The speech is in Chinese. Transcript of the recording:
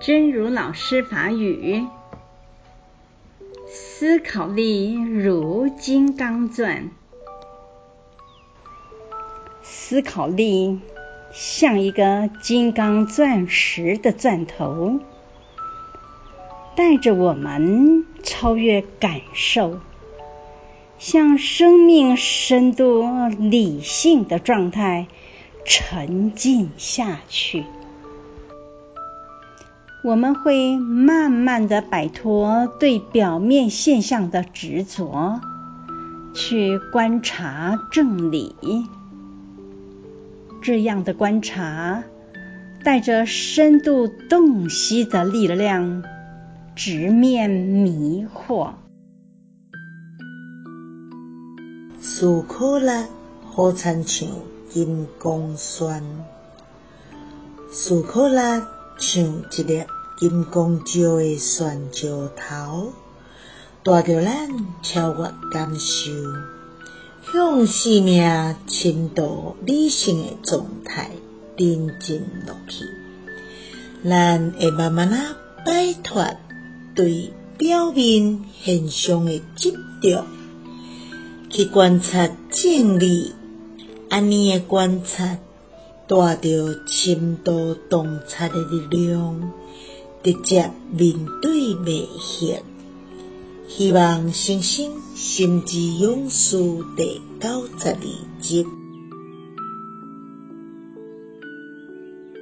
真如老师法语，思考力如金刚钻，思考力像一个金刚钻石的钻头，带着我们超越感受，向生命深度理性的状态沉浸下去。我们会慢慢的摆脱对表面现象的执着，去观察正理。这样的观察带着深度洞悉的力量，直面迷惑。思考力好亲像金刚钻，思考力。像一粒金刚石的钻石头，带着咱超越感受，向生命深度理性的状态沉浸落去。咱会慢慢啊摆脱对表面现象的执着，去观察真理，安尼的观察。带着深度洞察的力量，直接面对迷惑。希望星星心之勇士第九十二集。